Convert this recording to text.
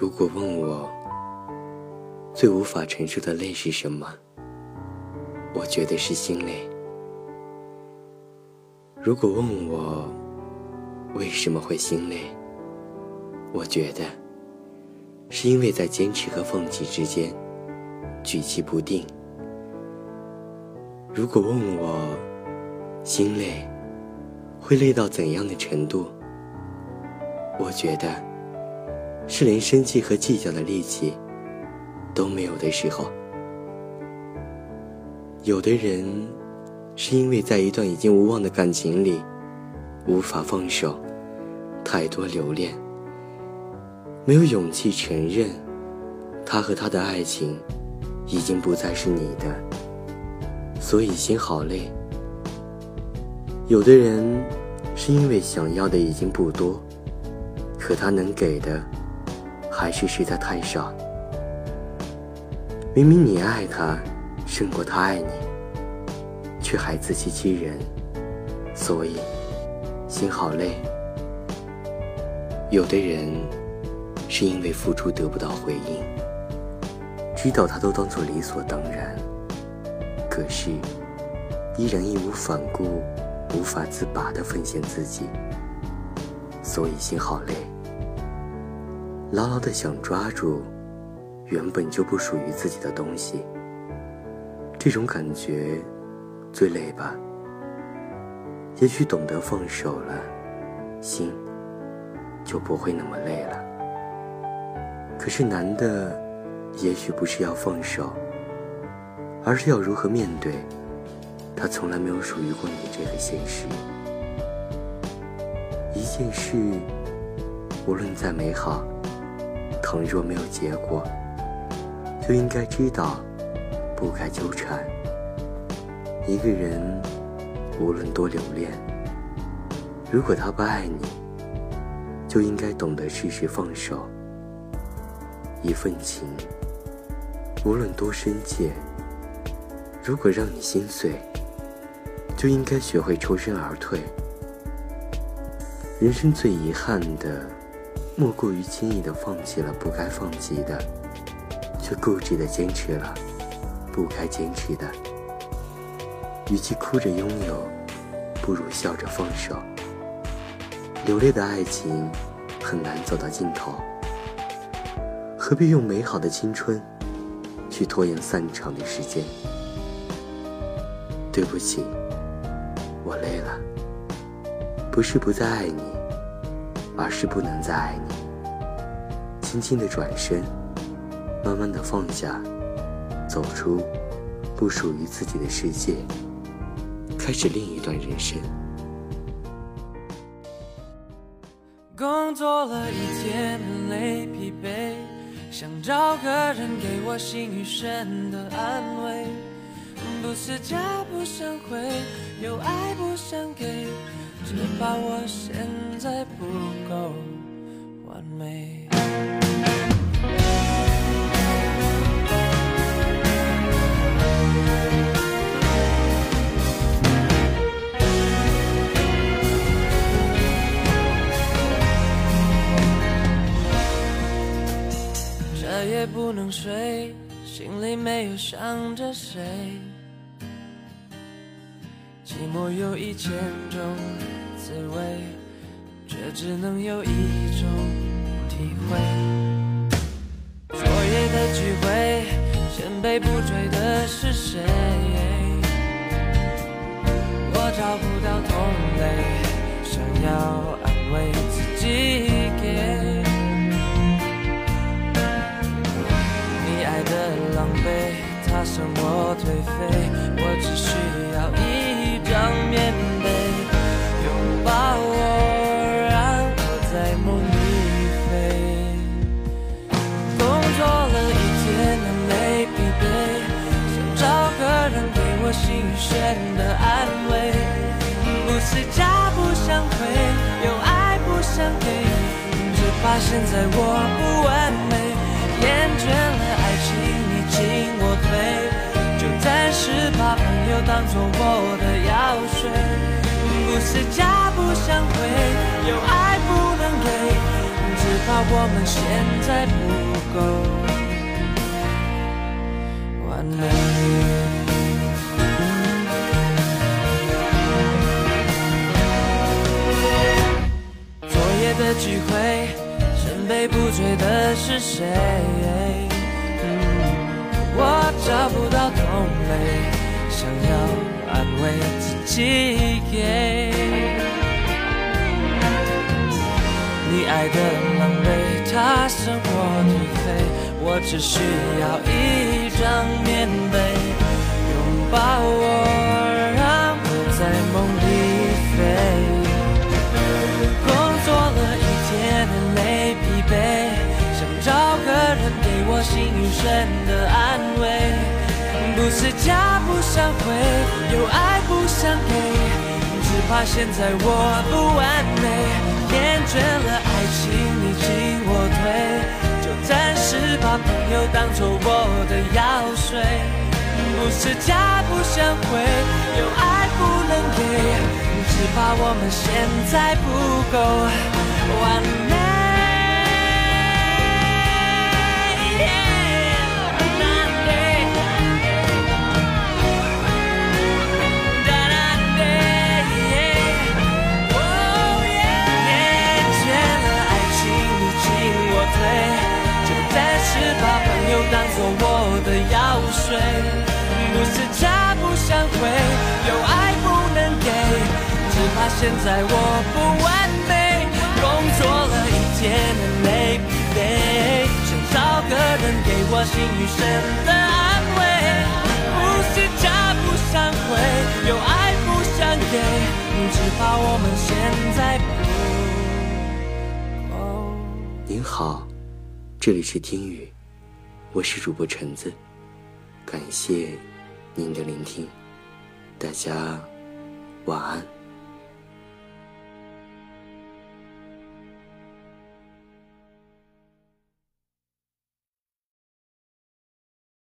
如果问我最无法承受的累是什么，我觉得是心累。如果问我为什么会心累，我觉得是因为在坚持和放弃之间举棋不定。如果问我心累会累到怎样的程度，我觉得。是连生气和计较的力气都没有的时候。有的人是因为在一段已经无望的感情里无法放手，太多留恋，没有勇气承认他和他的爱情已经不再是你的，所以心好累。有的人是因为想要的已经不多，可他能给的。还是实在太傻。明明你爱他胜过他爱你，却还自欺欺人，所以心好累。有的人是因为付出得不到回应，知道他都当做理所当然，可是依然义无反顾、无法自拔的奉献自己，所以心好累。牢牢的想抓住原本就不属于自己的东西，这种感觉最累吧？也许懂得放手了，心就不会那么累了。可是难的，也许不是要放手，而是要如何面对他从来没有属于过你这个现实。一件事，无论再美好。倘若没有结果，就应该知道不该纠缠。一个人无论多留恋，如果他不爱你，就应该懂得适时放手。一份情无论多深切，如果让你心碎，就应该学会抽身而退。人生最遗憾的。莫过于轻易的放弃了不该放弃的，却固执的坚持了不该坚持的。与其哭着拥有，不如笑着放手。流泪的爱情很难走到尽头，何必用美好的青春去拖延散场的时间？对不起，我累了，不是不再爱你。而是不能再爱你。轻轻的转身，慢慢的放下，走出不属于自己的世界，开始另一段人生。工作了一天，累疲惫，想找个人给我心与神的安慰，不思嫁不想回，有爱不想给。只怕我现在不够完美。这夜不能睡，心里没有想着谁。寂寞有一千种滋味，却只能有一种体会。昨夜的聚会，千杯不醉的是谁？我找不到同类，想要安慰自己。给你爱的狼狈，他生我颓废，我只需要一。张面选的安慰。不是家不想回，有爱不想给，只怕现在我不完美。厌倦了爱情，你进我退，就暂时把朋友当作我的。药水，不是家不想回，有爱不能给，只怕我们现在不醉的是谁？我找不到同类，想要安慰自己给。你爱的狼狈，他生活颓废，我只需要一张棉被，拥抱我，给我心与神的安慰，不是假不想回，有爱不想给，只怕现在我不完美。厌倦了爱情，你进我退，就暂时把朋友当做我的药水。不是假不想回，有爱不能给，只怕我们现在不够完美。现在我不完美。工作了一天累疲惫，想找个人给我心与神的安慰。不是假不想回，有爱不想给，只怕我们现在不。您好，这里是听雨，我是主播橙子。感谢您的聆听，大家晚安。